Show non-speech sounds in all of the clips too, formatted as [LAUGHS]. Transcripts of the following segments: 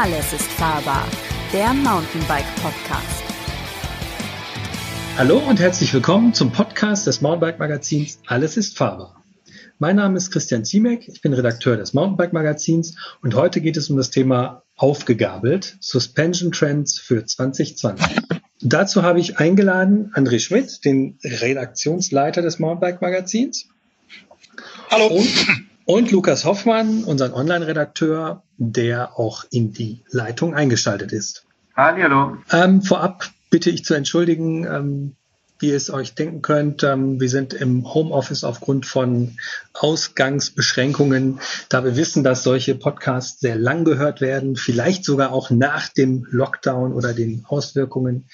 Alles ist fahrbar, der Mountainbike Podcast. Hallo und herzlich willkommen zum Podcast des Mountainbike Magazins Alles ist fahrbar. Mein Name ist Christian Ziemek, ich bin Redakteur des Mountainbike Magazins und heute geht es um das Thema aufgegabelt, Suspension Trends für 2020. Dazu habe ich eingeladen André Schmidt, den Redaktionsleiter des Mountainbike Magazins. Hallo. Und, und Lukas Hoffmann, unseren Online-Redakteur, der auch in die Leitung eingeschaltet ist. Hallo. Ähm, vorab bitte ich zu entschuldigen, ähm, wie ihr es euch denken könnt. Ähm, wir sind im Homeoffice aufgrund von Ausgangsbeschränkungen, da wir wissen, dass solche Podcasts sehr lang gehört werden, vielleicht sogar auch nach dem Lockdown oder den Auswirkungen.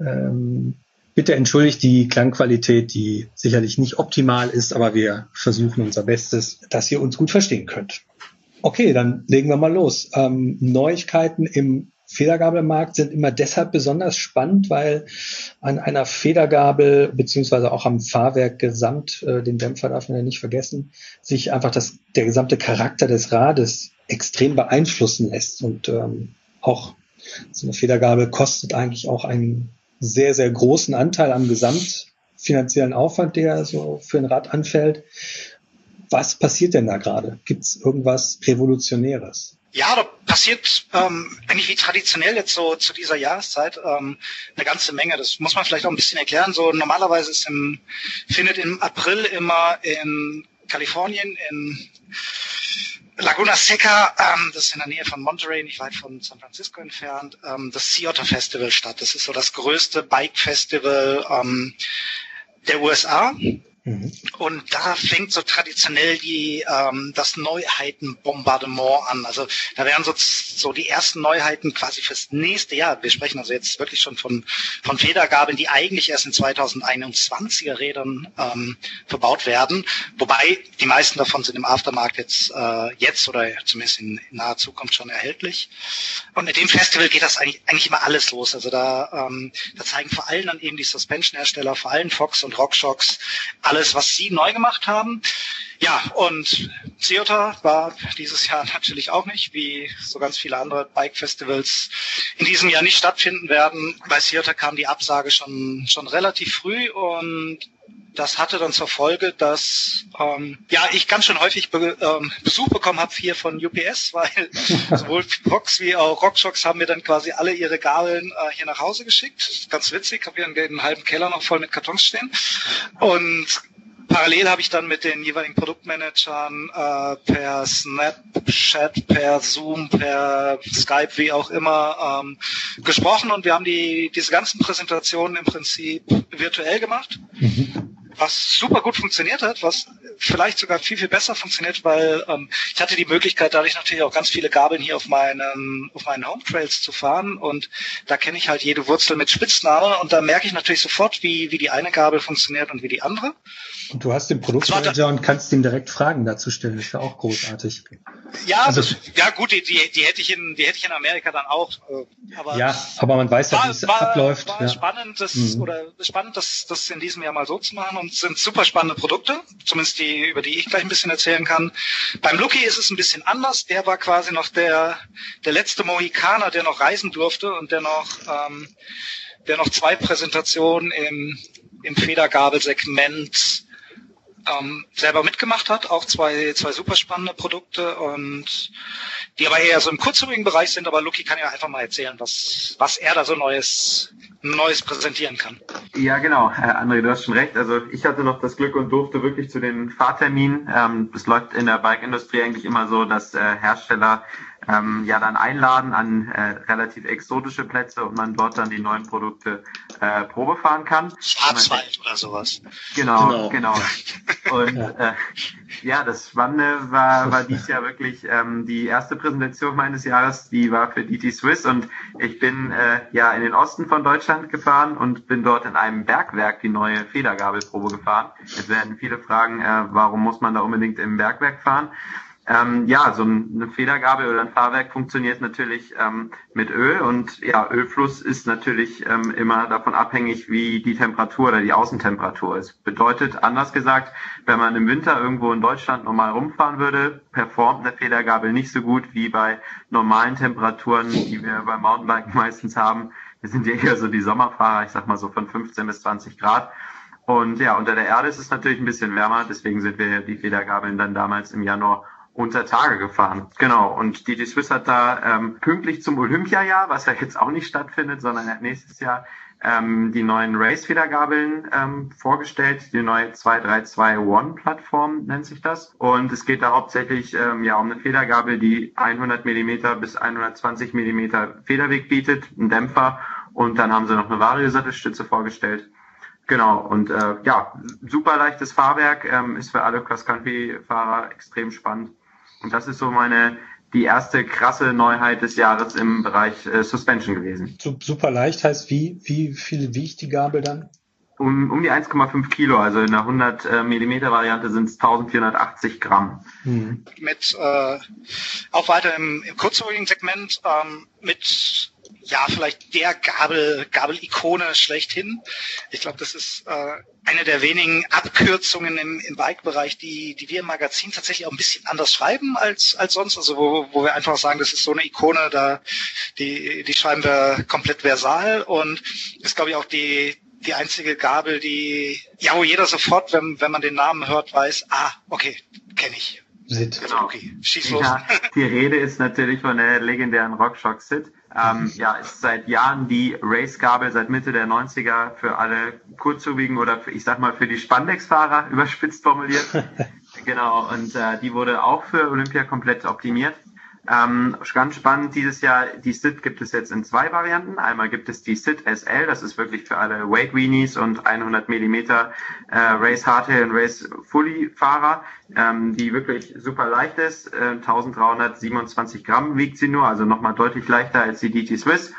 Ähm, bitte entschuldigt die Klangqualität, die sicherlich nicht optimal ist, aber wir versuchen unser Bestes, dass ihr uns gut verstehen könnt. Okay, dann legen wir mal los. Ähm, Neuigkeiten im Federgabelmarkt sind immer deshalb besonders spannend, weil an einer Federgabel beziehungsweise auch am Fahrwerk gesamt, äh, den Dämpfer darf man ja nicht vergessen, sich einfach das, der gesamte Charakter des Rades extrem beeinflussen lässt. Und ähm, auch so eine Federgabel kostet eigentlich auch einen sehr, sehr großen Anteil am gesamtfinanziellen Aufwand, der so für ein Rad anfällt. Was passiert denn da gerade? Gibt es irgendwas Revolutionäres? Ja, da passiert ähm, eigentlich wie traditionell jetzt so zu dieser Jahreszeit ähm, eine ganze Menge. Das muss man vielleicht auch ein bisschen erklären. So normalerweise ist im, findet im April immer in Kalifornien in Laguna Seca, ähm, das ist in der Nähe von Monterey, nicht weit von San Francisco entfernt, ähm, das Sea Otter Festival statt. Das ist so das größte Bike-Festival ähm, der USA. Mhm. Und da fängt so traditionell die ähm, das Neuheitenbombardement an. Also da werden so, so die ersten Neuheiten quasi fürs nächste Jahr. Wir sprechen also jetzt wirklich schon von von Federgabeln, die eigentlich erst in 2021er Rädern ähm, verbaut werden. Wobei die meisten davon sind im Aftermarkt jetzt äh, jetzt oder zumindest in, in naher Zukunft schon erhältlich. Und mit dem Festival geht das eigentlich eigentlich immer alles los. Also da ähm, da zeigen vor allem dann eben die Suspension-Hersteller, vor allem Fox und RockShox, alles, was sie neu gemacht haben. Ja, und Ceuta war dieses Jahr [LAUGHS] natürlich auch nicht, wie so ganz viele andere Bike-Festivals in diesem Jahr nicht stattfinden werden. Bei Ceuta kam die Absage schon, schon relativ früh und das hatte dann zur Folge, dass ähm, ja ich ganz schön häufig Be ähm, Besuch bekommen habe hier von UPS, [LAUGHS] weil sowohl Vox wie auch RockShox haben mir dann quasi alle ihre Gabeln äh, hier nach Hause geschickt. Ganz witzig, habe hier einen halben Keller noch voll mit Kartons stehen und parallel habe ich dann mit den jeweiligen Produktmanagern äh, per Snapchat, per Zoom, per Skype, wie auch immer, ähm, gesprochen und wir haben die diese ganzen Präsentationen im Prinzip virtuell gemacht. Mhm was super gut funktioniert hat, was vielleicht sogar viel, viel besser funktioniert, weil ähm, ich hatte die Möglichkeit, dadurch natürlich auch ganz viele Gabeln hier auf meinen, auf meinen Home Trails zu fahren und da kenne ich halt jede Wurzel mit Spitznamen und da merke ich natürlich sofort, wie, wie die eine Gabel funktioniert und wie die andere. Und du hast den Produktmanager und kannst ihm direkt Fragen dazu stellen. Das ist ja auch großartig. Ja, also, das, ja gut, die, die, die hätte ich in, die hätte ich in Amerika dann auch. Äh, aber ja, aber man weiß ja, wie es abläuft. War ja. spannend, das, mhm. oder spannend, das, das in diesem Jahr mal so zu machen und sind super spannende Produkte, zumindest die, über die ich gleich ein bisschen erzählen kann. Beim Lucky ist es ein bisschen anders. Der war quasi noch der, der letzte Mohikaner, der noch reisen durfte und der noch, ähm, der noch zwei Präsentationen im, im Federgabelsegment ähm, selber mitgemacht hat, auch zwei, zwei super spannende Produkte und die aber eher so im kurzhörigen Bereich sind, aber Lucky kann ja einfach mal erzählen, was, was er da so Neues, Neues präsentieren kann. Ja, genau, Herr André, du hast schon recht. Also ich hatte noch das Glück und durfte wirklich zu den Fahrterminen. Ähm, es läuft in der Bike-Industrie eigentlich immer so, dass äh, Hersteller ähm, ja dann einladen an äh, relativ exotische Plätze und man dort dann die neuen Produkte äh, Probe fahren kann. Schwarzwald oder sowas. Genau, genau. genau. Und äh, ja, das Spannende war, war dies Jahr wirklich ähm, die erste Präsentation meines Jahres, die war für DT Swiss und ich bin äh, ja in den Osten von Deutschland gefahren und bin dort in einem Bergwerk die neue Federgabelprobe gefahren. Jetzt werden viele fragen, äh, warum muss man da unbedingt im Bergwerk fahren? Ähm, ja, so eine Federgabel oder ein Fahrwerk funktioniert natürlich ähm, mit Öl und ja, Ölfluss ist natürlich ähm, immer davon abhängig, wie die Temperatur oder die Außentemperatur ist. Bedeutet, anders gesagt, wenn man im Winter irgendwo in Deutschland normal rumfahren würde, performt eine Federgabel nicht so gut wie bei normalen Temperaturen, die wir beim Mountainbiken [LAUGHS] meistens haben. Wir sind ja eher so die Sommerfahrer, ich sag mal so von 15 bis 20 Grad. Und ja, unter der Erde ist es natürlich ein bisschen wärmer, deswegen sind wir die Federgabeln dann damals im Januar unter Tage gefahren. Genau. Und DD Swiss hat da ähm, pünktlich zum Olympiajahr, was ja jetzt auch nicht stattfindet, sondern nächstes Jahr ähm, die neuen Race-Federgabeln ähm, vorgestellt, die neue 232 One Plattform nennt sich das. Und es geht da hauptsächlich ähm, ja um eine Federgabel, die 100 Millimeter bis 120 Millimeter Federweg bietet, einen Dämpfer und dann haben sie noch eine Variosattelstütze vorgestellt. Genau, und äh, ja, super leichtes Fahrwerk, ähm, ist für alle Cross-Country-Fahrer extrem spannend. Und das ist so meine die erste krasse Neuheit des Jahres im Bereich äh, Suspension gewesen. Super leicht heißt, wie, wie viel wiegt die Gabel dann? Um, um die 1,5 Kilo, also in der 100 äh, Millimeter Variante sind es 1480 Gramm. Mhm. Mit äh, auch weiter im, im kurzholigen Segment ähm, mit ja, vielleicht der Gabel, Gabel-Ikone schlechthin. Ich glaube, das ist äh, eine der wenigen Abkürzungen im, im Bike-Bereich, die, die wir im Magazin tatsächlich auch ein bisschen anders schreiben als, als sonst. Also wo, wo wir einfach sagen, das ist so eine Ikone, da die, die schreiben wir komplett versal und ist, glaube ich, auch die, die einzige Gabel, die, ja, wo jeder sofort, wenn, wenn man den Namen hört, weiß, ah, okay, kenne ich. Sid. Genau. Okay, schieß los. Ja, die Rede ist natürlich von der legendären Rockshock Sid. Ähm, ja, ist seit Jahren die Race-Gabel seit Mitte der 90er für alle kurzzubigen oder für, ich sag mal für die Spandex-Fahrer [LAUGHS] überspitzt formuliert. [LAUGHS] genau, und äh, die wurde auch für Olympia komplett optimiert. Ähm, ganz spannend dieses Jahr, die SIT gibt es jetzt in zwei Varianten. Einmal gibt es die SIT SL, das ist wirklich für alle Weight Weenies und 100 Millimeter äh, Race Hardtail und Race Fully Fahrer, ähm, die wirklich super leicht ist. Äh, 1327 Gramm wiegt sie nur, also nochmal deutlich leichter als die DT Swiss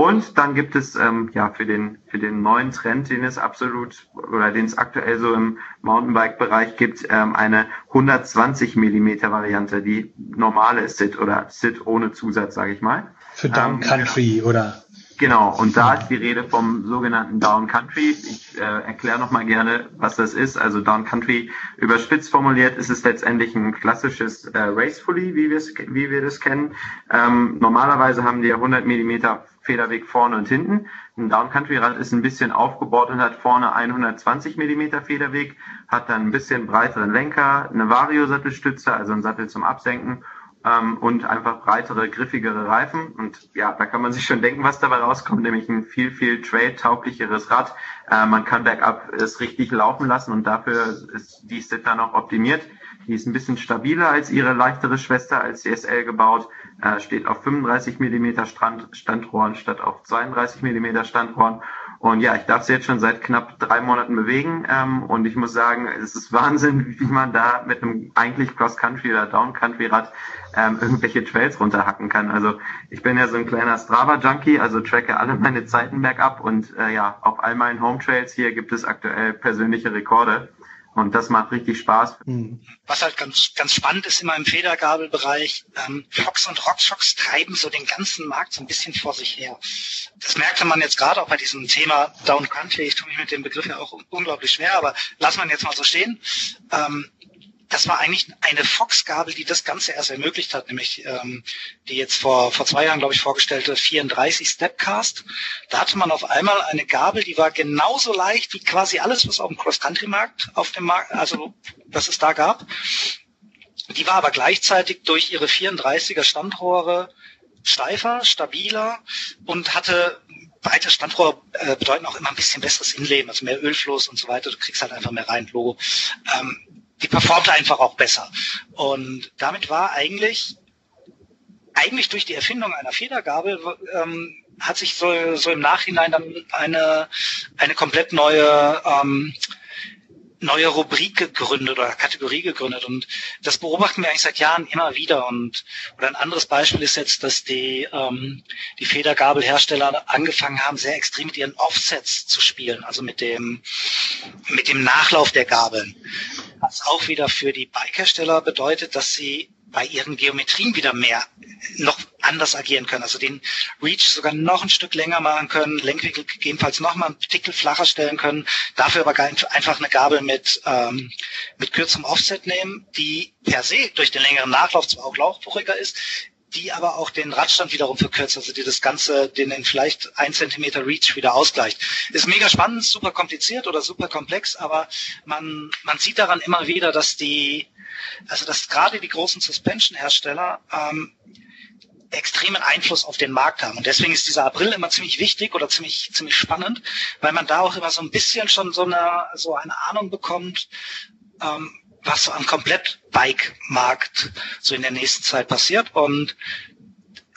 und dann gibt es ähm, ja für den für den neuen Trend, den es absolut oder den es aktuell so im Mountainbike-Bereich gibt, ähm, eine 120 Millimeter Variante, die normale Sit oder Sit ohne Zusatz, sage ich mal. Für Down ähm, Country genau. oder Genau, und da ist die Rede vom sogenannten Down Country. Ich äh, erkläre nochmal gerne, was das ist. Also Down Country überspitzt formuliert ist es letztendlich ein klassisches äh, Race Fully, wie, wie wir das kennen. Ähm, normalerweise haben die 100 Millimeter Federweg vorne und hinten. Ein Down Country Rad ist ein bisschen aufgebaut und hat vorne 120 Millimeter Federweg, hat dann ein bisschen breiteren Lenker, eine Vario-Sattelstütze, also ein Sattel zum Absenken ähm, und einfach breitere, griffigere Reifen. Und ja, da kann man sich schon denken, was dabei rauskommt, nämlich ein viel, viel trail-tauglicheres Rad. Äh, man kann bergab es richtig laufen lassen und dafür ist die Sit dann auch optimiert. Die ist ein bisschen stabiler als ihre leichtere Schwester, als CSL gebaut, äh, steht auf 35 Millimeter Stand, Standrohren statt auf 32 Millimeter Standrohren und ja, ich darf sie jetzt schon seit knapp drei Monaten bewegen. Ähm, und ich muss sagen, es ist Wahnsinn, [LAUGHS] wie man da mit einem eigentlich Cross-Country oder Down-Country-Rad ähm, irgendwelche Trails runterhacken kann. Also ich bin ja so ein kleiner Strava-Junkie, also tracke alle meine Zeiten bergab und äh, ja, auf all meinen Home-Trails hier gibt es aktuell persönliche Rekorde. Und das macht richtig Spaß. Mhm. Was halt ganz, ganz spannend ist immer im Federgabelbereich, ähm, Fox und Rockshocks treiben so den ganzen Markt so ein bisschen vor sich her. Das merkte man jetzt gerade auch bei diesem Thema Down Country. Ich tue mich mit dem Begriff ja auch unglaublich schwer, aber wir ihn jetzt mal so stehen. Ähm, das war eigentlich eine Fox-Gabel, die das Ganze erst ermöglicht hat, nämlich ähm, die jetzt vor, vor zwei Jahren, glaube ich, vorgestellte 34 Stepcast. Da hatte man auf einmal eine Gabel, die war genauso leicht wie quasi alles, was auf dem Cross-Country-Markt auf dem Markt, also was es da gab. Die war aber gleichzeitig durch ihre 34er Standrohre steifer, stabiler und hatte breite Standrohre äh, bedeuten auch immer ein bisschen besseres Inleben, also mehr Ölfluss und so weiter. Du kriegst halt einfach mehr rein, Logo. Ähm, die performte einfach auch besser. Und damit war eigentlich, eigentlich durch die Erfindung einer Federgabel, ähm, hat sich so, so im Nachhinein dann eine, eine komplett neue, ähm, neue Rubrik gegründet oder Kategorie gegründet. Und das beobachten wir eigentlich seit Jahren immer wieder. Und oder ein anderes Beispiel ist jetzt, dass die, ähm, die Federgabelhersteller angefangen haben, sehr extrem mit ihren Offsets zu spielen, also mit dem, mit dem Nachlauf der Gabeln. Was auch wieder für die Bikehersteller bedeutet, dass sie bei ihren Geometrien wieder mehr noch anders agieren können. Also den Reach sogar noch ein Stück länger machen können, Lenkwinkel gegebenenfalls noch mal ein Tickel flacher stellen können, dafür aber einfach eine Gabel mit, ähm, mit kürzerem Offset nehmen, die per se durch den längeren Nachlauf zwar auch lauchbuchiger ist, die aber auch den Radstand wiederum verkürzt, also die das Ganze, den, vielleicht ein Zentimeter Reach wieder ausgleicht. Ist mega spannend, super kompliziert oder super komplex, aber man, man sieht daran immer wieder, dass die, also dass gerade die großen Suspension-Hersteller ähm, extremen Einfluss auf den Markt haben. Und deswegen ist dieser April immer ziemlich wichtig oder ziemlich, ziemlich spannend, weil man da auch immer so ein bisschen schon so eine, so eine Ahnung bekommt, ähm, was am Komplett-Bike-Markt so in der nächsten Zeit passiert. Und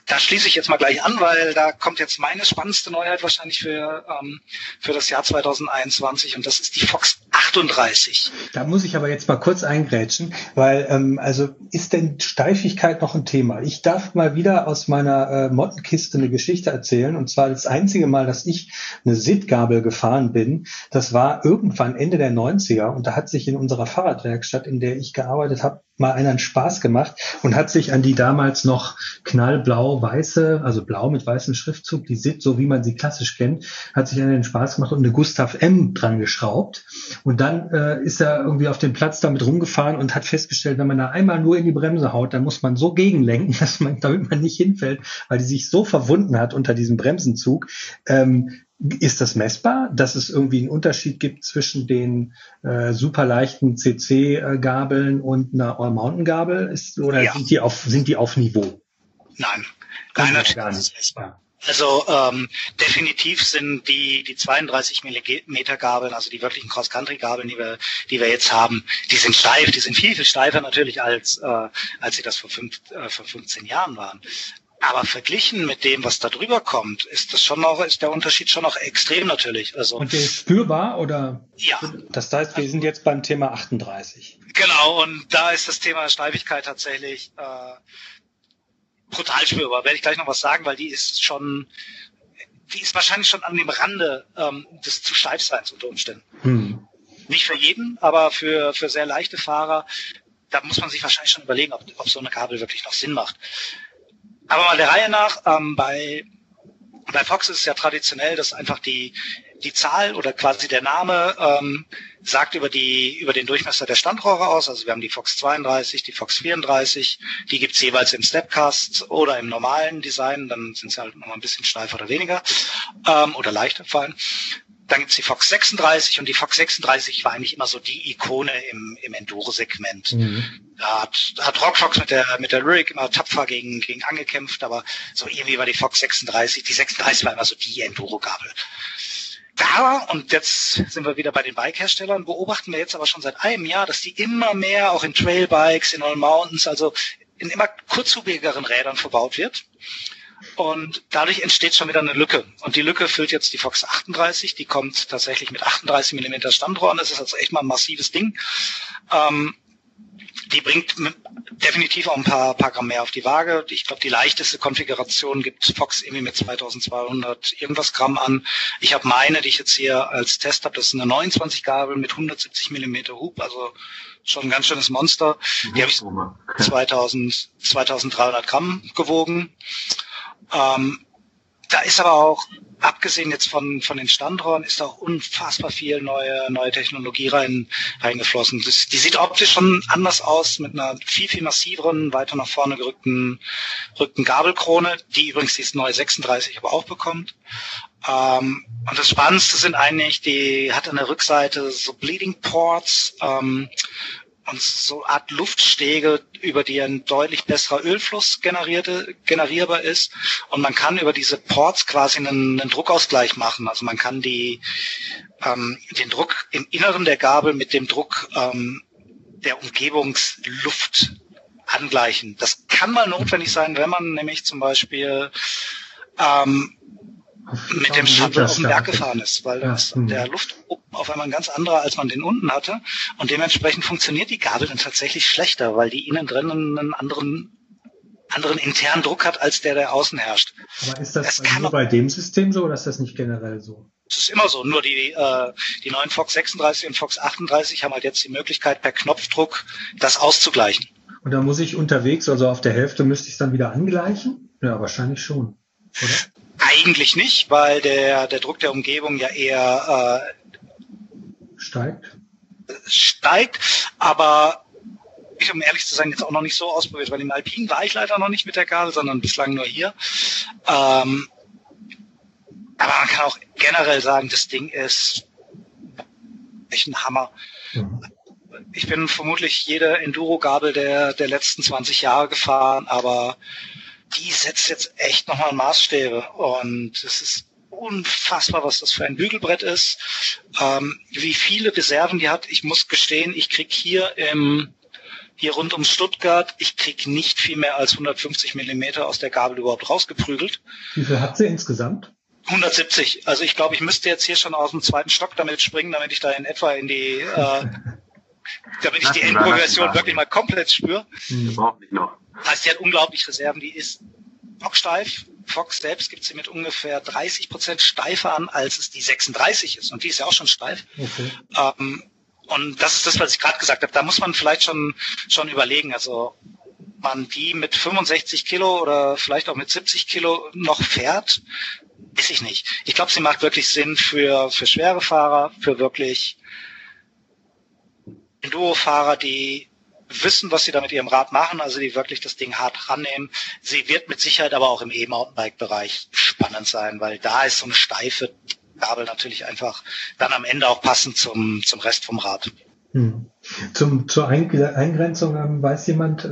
da schließe ich jetzt mal gleich an, weil da kommt jetzt meine spannendste Neuheit wahrscheinlich für, ähm, für das Jahr 2021 und das ist die Fox 38. Da muss ich aber jetzt mal kurz eingrätschen, weil ähm, also ist denn Steifigkeit noch ein Thema? Ich darf mal wieder aus meiner äh, Mottenkiste eine Geschichte erzählen und zwar das einzige Mal, dass ich eine SID-Gabel gefahren bin, das war irgendwann Ende der 90er und da hat sich in unserer Fahrradwerkstatt, in der ich gearbeitet habe, mal einer einen Spaß gemacht und hat sich an die damals noch knallblau-weiße, also blau mit weißem Schriftzug, die SID, so wie man sie klassisch kennt, hat sich an den Spaß gemacht und eine Gustav M dran geschraubt. Und dann äh, ist er irgendwie auf dem Platz damit rumgefahren und hat festgestellt, wenn man da einmal nur in die Bremse haut, dann muss man so gegenlenken, [LAUGHS] dass man, damit man nicht hinfällt, weil die sich so verwunden hat unter diesem Bremsenzug. Ähm, ist das messbar, dass es irgendwie einen Unterschied gibt zwischen den äh, super leichten CC-Gabeln und einer All-Mountain-Gabel? Ist, oder ja. sind, die auf, sind die auf Niveau? Nein, Nein natürlich gar nicht. messbar. Also ähm, definitiv sind die die 32 Millimeter Gabeln, also die wirklichen Cross-Country-Gabeln, die wir die wir jetzt haben, die sind steif, die sind [LAUGHS] viel viel steifer natürlich als äh, als sie das vor, fünf, äh, vor 15 Jahren waren. Aber verglichen mit dem, was da drüber kommt, ist das schon noch, ist der Unterschied schon noch extrem natürlich. Also und der ist spürbar oder? Ja. Das heißt, wir sind jetzt beim Thema 38. Genau. Und da ist das Thema Steifigkeit tatsächlich äh, brutal spürbar. Werde ich gleich noch was sagen, weil die ist schon, die ist wahrscheinlich schon an dem Rande ähm, des zu Steifseins unter Umständen. Hm. Nicht für jeden, aber für für sehr leichte Fahrer da muss man sich wahrscheinlich schon überlegen, ob, ob so eine Kabel wirklich noch Sinn macht. Aber mal der Reihe nach, ähm, bei, bei Fox ist es ja traditionell, dass einfach die, die Zahl oder quasi der Name ähm, sagt über die über den Durchmesser der Standrohre aus. Also wir haben die Fox 32, die Fox 34, die gibt's jeweils im Stepcast oder im normalen Design, dann sind sie halt noch mal ein bisschen steifer oder weniger ähm, oder leichter vor allem. Dann gibt's die Fox 36 und die Fox 36 war eigentlich immer so die Ikone im, im Enduro-Segment. Mhm. Da hat, hat Rockfox mit der, mit der Lyric immer tapfer gegen, gegen angekämpft, aber so irgendwie war die Fox 36, die 36 war immer so die Enduro-Gabel. Da, und jetzt sind wir wieder bei den Bike-Herstellern, beobachten wir jetzt aber schon seit einem Jahr, dass die immer mehr auch in Trailbikes, in All Mountains, also in immer kurzhubigeren Rädern verbaut wird. Und dadurch entsteht schon wieder eine Lücke. Und die Lücke füllt jetzt die Fox 38. Die kommt tatsächlich mit 38 Millimeter Standrohren. Das ist also echt mal ein massives Ding. Ähm, die bringt definitiv auch ein paar, paar Gramm mehr auf die Waage. Ich glaube, die leichteste Konfiguration gibt Fox irgendwie mit 2200 irgendwas Gramm an. Ich habe meine, die ich jetzt hier als Test habe, das ist eine 29 Gabel mit 170 Millimeter Hub, also schon ein ganz schönes Monster. Die habe ich 2000, 2300 Gramm gewogen. Ähm, da ist aber auch, abgesehen jetzt von, von den Standrohren, ist auch unfassbar viel neue, neue Technologie rein, reingeflossen. Das, die sieht optisch schon anders aus, mit einer viel, viel massiveren, weiter nach vorne gerückten, gerückten Gabelkrone, die übrigens dieses neue 36 aber auch bekommt. Ähm, und das Spannendste sind eigentlich, die hat an der Rückseite so Bleeding Ports, ähm, und so Art Luftstege, über die ein deutlich besserer Ölfluss generierte, generierbar ist. Und man kann über diese Ports quasi einen, einen Druckausgleich machen. Also man kann die, ähm, den Druck im Inneren der Gabel mit dem Druck ähm, der Umgebungsluft angleichen. Das kann mal notwendig sein, wenn man nämlich zum Beispiel ähm, mit dem Shuttle auf den Berg gefahren ist, weil ja. das, der Luft auf einmal ein ganz anderer, als man den unten hatte. Und dementsprechend funktioniert die Gabel dann tatsächlich schlechter, weil die innen drin einen anderen anderen internen Druck hat, als der, der außen herrscht. Aber ist das, das nur bei dem System so oder ist das nicht generell so? Das ist immer so. Nur die, äh, die neuen Fox 36 und Fox 38 haben halt jetzt die Möglichkeit, per Knopfdruck das auszugleichen. Und dann muss ich unterwegs, also auf der Hälfte müsste ich es dann wieder angleichen? Ja, wahrscheinlich schon, oder? Eigentlich nicht, weil der, der Druck der Umgebung ja eher äh, steigt. Steigt, aber ich, um ehrlich zu sein, jetzt auch noch nicht so ausprobiert, weil im Alpin war ich leider noch nicht mit der Gabel, sondern bislang nur hier. Ähm, aber man kann auch generell sagen, das Ding ist echt ein Hammer. Mhm. Ich bin vermutlich jede Enduro-Gabel der, der letzten 20 Jahre gefahren, aber die setzt jetzt echt nochmal Maßstäbe und es ist unfassbar, was das für ein Bügelbrett ist, ähm, wie viele Reserven die hat. Ich muss gestehen, ich krieg hier im hier rund um Stuttgart, ich krieg nicht viel mehr als 150 Millimeter aus der Gabel überhaupt rausgeprügelt. Wie viel hat sie insgesamt? 170. Also ich glaube, ich müsste jetzt hier schon aus dem zweiten Stock damit springen, damit ich da in etwa in die, äh, damit ich die Endprogression wirklich mal komplett spüre. Mhm. Braucht nicht noch. Heißt, die hat unglaublich Reserven. Die ist bocksteif. Fox selbst gibt sie mit ungefähr 30 Prozent steifer an, als es die 36 ist. Und die ist ja auch schon steif. Okay. Ähm, und das ist das, was ich gerade gesagt habe. Da muss man vielleicht schon, schon überlegen. Also man die mit 65 Kilo oder vielleicht auch mit 70 Kilo noch fährt, weiß ich nicht. Ich glaube, sie macht wirklich Sinn für, für schwere Fahrer, für wirklich Enduro-Fahrer, die wissen, was sie da mit ihrem Rad machen, also die wirklich das Ding hart rannehmen. Sie wird mit Sicherheit aber auch im E-Mountainbike-Bereich spannend sein, weil da ist so eine steife Gabel natürlich einfach dann am Ende auch passend zum, zum Rest vom Rad. Hm. Zum, zur Eingrenzung ähm, weiß jemand, äh,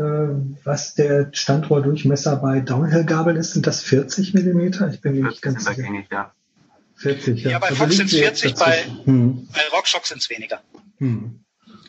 was der Standrohrdurchmesser bei Downhill-Gabeln ist? Sind das 40 Millimeter? Ich bin mir nicht ganz sicher. Ja. 40, ja. Ja, bei also Fox sind es 40, bei, hm. bei RockShox sind es weniger. Hm.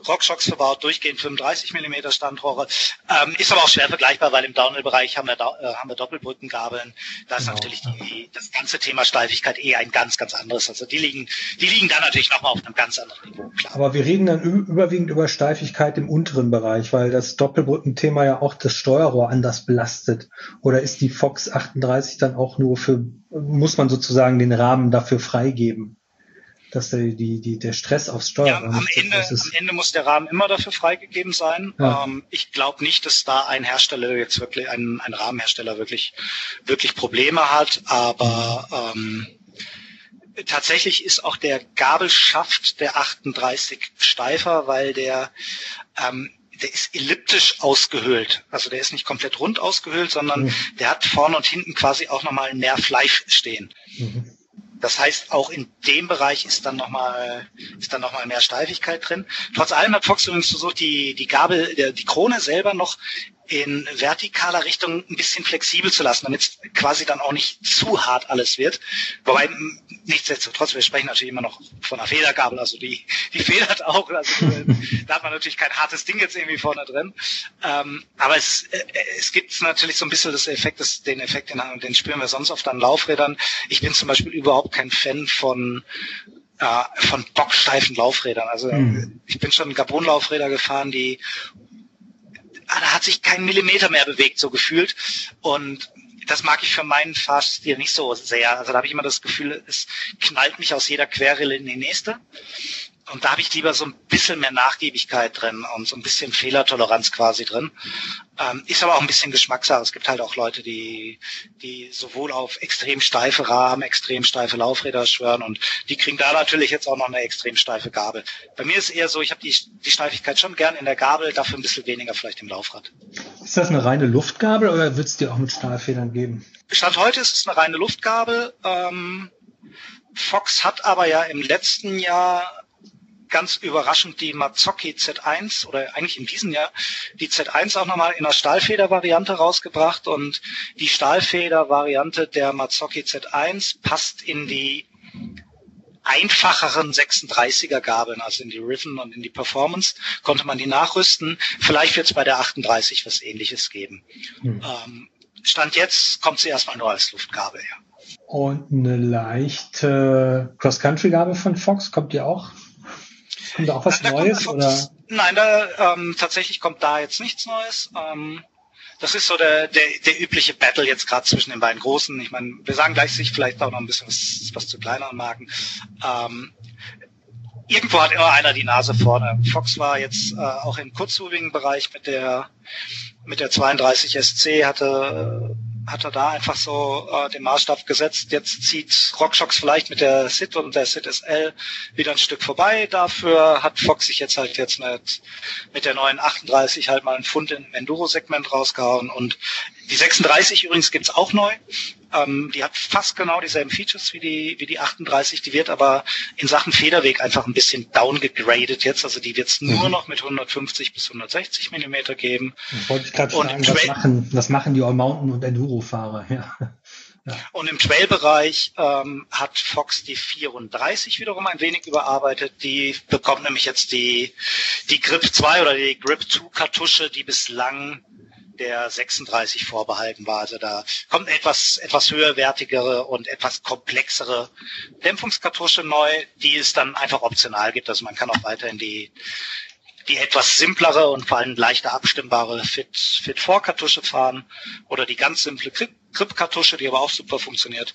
RockShox verbaut, durchgehend 35 mm Standrohre. Ähm, ist aber auch schwer vergleichbar, weil im Downhill-Bereich haben wir, äh, haben wir Doppelbrückengabeln. Da ist genau. natürlich die, das ganze Thema Steifigkeit eher ein ganz, ganz anderes. Also die liegen, die liegen da natürlich nochmal auf einem ganz anderen Niveau. Klar. Aber wir reden dann überwiegend über Steifigkeit im unteren Bereich, weil das Doppelbrückenthema ja auch das Steuerrohr anders belastet. Oder ist die Fox 38 dann auch nur für, muss man sozusagen den Rahmen dafür freigeben? Dass der, die, die, der Stress aufs Steuer. Ja, am Ende, am Ende muss der Rahmen immer dafür freigegeben sein. Ja. Ähm, ich glaube nicht, dass da ein Hersteller jetzt wirklich, ein, ein Rahmenhersteller wirklich, wirklich Probleme hat, aber ähm, tatsächlich ist auch der Gabelschaft der 38 steifer, weil der ähm, der ist elliptisch ausgehöhlt. Also der ist nicht komplett rund ausgehöhlt, sondern mhm. der hat vorne und hinten quasi auch nochmal mehr Fleisch stehen. Mhm. Das heißt, auch in dem Bereich ist dann nochmal, ist dann noch mal mehr Steifigkeit drin. Trotz allem hat Fox übrigens versucht, die, die Gabel, die Krone selber noch in vertikaler Richtung ein bisschen flexibel zu lassen, damit es quasi dann auch nicht zu hart alles wird. Wobei, nichtsdestotrotz, wir sprechen natürlich immer noch von einer Federgabel, also die, die [LAUGHS] federt auch, also da hat man natürlich kein hartes Ding jetzt irgendwie vorne drin. Ähm, aber es, äh, es gibt natürlich so ein bisschen das Effekt, das, den Effekt, den, den spüren wir sonst oft an Laufrädern. Ich bin zum Beispiel überhaupt kein Fan von äh, von bocksteifen Laufrädern. Also mhm. ich bin schon Carbon-Laufräder gefahren, die ah, da hat sich kein Millimeter mehr bewegt, so gefühlt. Und das mag ich für meinen Fahrstil nicht so sehr. Also da habe ich immer das Gefühl, es knallt mich aus jeder Querrille in die nächste. Und da habe ich lieber so ein bisschen mehr Nachgiebigkeit drin und so ein bisschen Fehlertoleranz quasi drin. Ähm, ist aber auch ein bisschen Geschmackssache. Es gibt halt auch Leute, die, die sowohl auf extrem steife Rahmen, extrem steife Laufräder schwören und die kriegen da natürlich jetzt auch noch eine extrem steife Gabel. Bei mir ist eher so, ich habe die, die Steifigkeit schon gern in der Gabel, dafür ein bisschen weniger vielleicht im Laufrad. Ist das eine reine Luftgabel oder wird es dir auch mit Stahlfedern geben? Stand heute ist es eine reine Luftgabel. Ähm, Fox hat aber ja im letzten Jahr ganz überraschend die Mazzocchi Z1 oder eigentlich in diesem Jahr die Z1 auch nochmal in der Stahlfeder-Variante rausgebracht und die Stahlfeder-Variante der Mazzocchi Z1 passt in die einfacheren 36er Gabeln, also in die Riven und in die Performance, konnte man die nachrüsten. Vielleicht wird es bei der 38 was ähnliches geben. Hm. Ähm, Stand jetzt kommt sie erstmal nur als Luftgabel her. Und eine leichte Cross-Country-Gabel von Fox kommt die auch Kommt da auch was nein, Neues? Kommt, [LAUGHS] oder? Nein, da, ähm, tatsächlich kommt da jetzt nichts Neues. Ähm, das ist so der, der, der übliche Battle jetzt gerade zwischen den beiden Großen. Ich meine, wir sagen gleich sich vielleicht auch noch ein bisschen was, was zu kleineren Marken. Ähm, irgendwo hat immer einer die Nase vorne. Fox war jetzt äh, auch im kurzhubigen Bereich mit der mit der 32 SC hatte hat er da einfach so äh, den Maßstab gesetzt. Jetzt zieht RockShox vielleicht mit der SID und der SID SL wieder ein Stück vorbei. Dafür hat Fox sich jetzt halt jetzt mit, mit der neuen 38 halt mal einen Fund im Enduro-Segment rausgehauen. Und die 36 übrigens gibt's auch neu. Ähm, die hat fast genau dieselben Features wie die, wie die 38. Die wird aber in Sachen Federweg einfach ein bisschen downgegradet jetzt. Also die wird's nur mhm. noch mit 150 bis 160 Millimeter geben. Das wollte ich gerade sagen, was machen, was machen die All-Mountain und Enduro-Fahrer? [LAUGHS] Ja. Ja. Und im Trail-Bereich ähm, hat Fox die 34 wiederum ein wenig überarbeitet. Die bekommt nämlich jetzt die, die Grip 2 oder die Grip 2 Kartusche, die bislang der 36 vorbehalten war. Also da kommt etwas, etwas höherwertigere und etwas komplexere Dämpfungskartusche neu, die es dann einfach optional gibt. Also man kann auch weiterhin die, die etwas simplere und vor allem leichter abstimmbare Fit, Fit 4 Kartusche fahren oder die ganz simple Grip-Kartusche, die aber auch super funktioniert.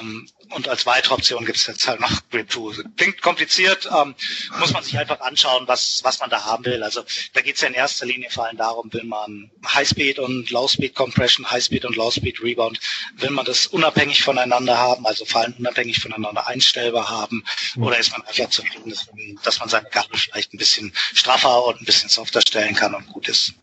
Ähm, und als weitere Option gibt es jetzt halt noch Grip 2. Klingt kompliziert, ähm, muss man sich einfach anschauen, was, was man da haben will. Also da geht es ja in erster Linie vor allem darum, will man Highspeed und Low-Speed Compression, Highspeed und Low-Speed Rebound, will man das unabhängig voneinander haben, also vor allem unabhängig voneinander einstellbar haben, mhm. oder ist man einfach zufrieden, dass man seine Gabel vielleicht ein bisschen straffer und ein bisschen softer stellen kann und gut ist.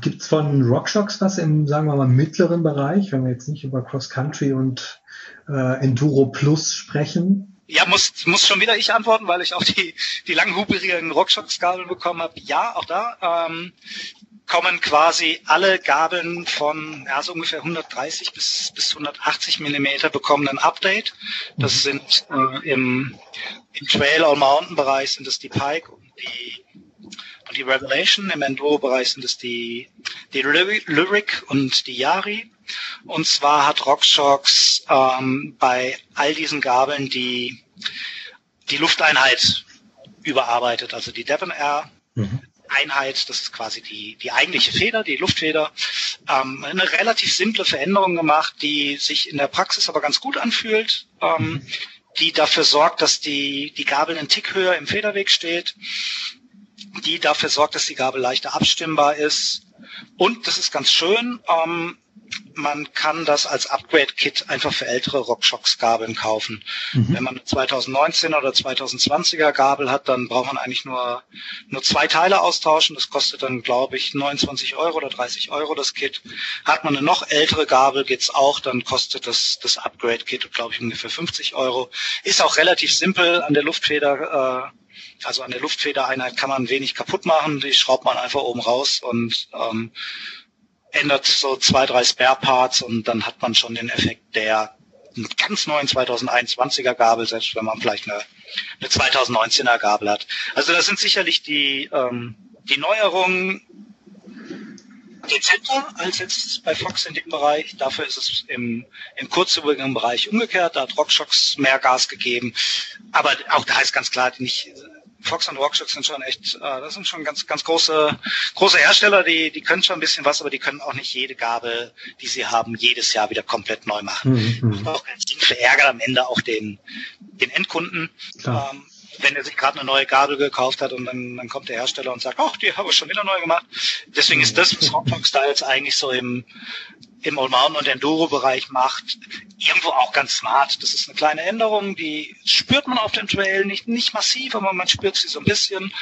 Gibt es von RockShox was im, sagen wir mal, mittleren Bereich, wenn wir jetzt nicht über Cross Country und äh, Enduro Plus sprechen? Ja, muss, muss schon wieder ich antworten, weil ich auch die, die langhubrigen Rockshox-Gabeln bekommen habe. Ja, auch da ähm, kommen quasi alle Gabeln von ja, so ungefähr 130 bis, bis 180 Millimeter bekommen ein Update. Das mhm. sind äh, im, im Trail- or Mountain-Bereich sind es die Pike und die und die Revelation. Im Enduro-Bereich sind es die, die Lyric und die Yari. Und zwar hat RockShox ähm, bei all diesen Gabeln die, die Lufteinheit überarbeitet, also die Devon Air. Mhm. Einheit, das ist quasi die, die eigentliche Feder, die Luftfeder, ähm, eine relativ simple Veränderung gemacht, die sich in der Praxis aber ganz gut anfühlt, ähm, die dafür sorgt, dass die, die Gabel einen Tick höher im Federweg steht, die dafür sorgt, dass die Gabel leichter abstimmbar ist. Und das ist ganz schön, ähm, man kann das als Upgrade-Kit einfach für ältere RockShox-Gabeln kaufen. Mhm. Wenn man eine 2019 oder 2020er Gabel hat, dann braucht man eigentlich nur, nur zwei Teile austauschen. Das kostet dann, glaube ich, 29 Euro oder 30 Euro das Kit. Hat man eine noch ältere Gabel, geht's auch, dann kostet das, das Upgrade-Kit, glaube ich, ungefähr 50 Euro. Ist auch relativ simpel an der Luftfeder, äh, also an der Luftfedereinheit kann man wenig kaputt machen. Die schraubt man einfach oben raus und ähm, ändert so zwei, drei Spare Parts und dann hat man schon den Effekt der ganz neuen 2021er Gabel, selbst wenn man vielleicht eine, eine 2019er Gabel hat. Also das sind sicherlich die, ähm, die Neuerungen dezenter als jetzt bei Fox in dem Bereich. Dafür ist es im, im kurzübrigen Bereich umgekehrt. Da hat RockShox mehr Gas gegeben. Aber auch da ist ganz klar nicht Fox und Rockshox sind schon echt, äh, das sind schon ganz, ganz große, große Hersteller, die, die können schon ein bisschen was, aber die können auch nicht jede Gabel, die sie haben, jedes Jahr wieder komplett neu machen. Mhm. Macht auch keinen Sinn, verärgert am Ende auch den, den Endkunden. Ähm, wenn er sich gerade eine neue Gabel gekauft hat und dann, dann kommt der Hersteller und sagt, ach, die habe ich schon wieder neu gemacht. Deswegen ist das, was Rockfox da jetzt eigentlich so im, im Allround- und Enduro-Bereich macht, irgendwo auch ganz smart. Das ist eine kleine Änderung, die spürt man auf dem Trail nicht, nicht massiv, aber man spürt sie so ein bisschen.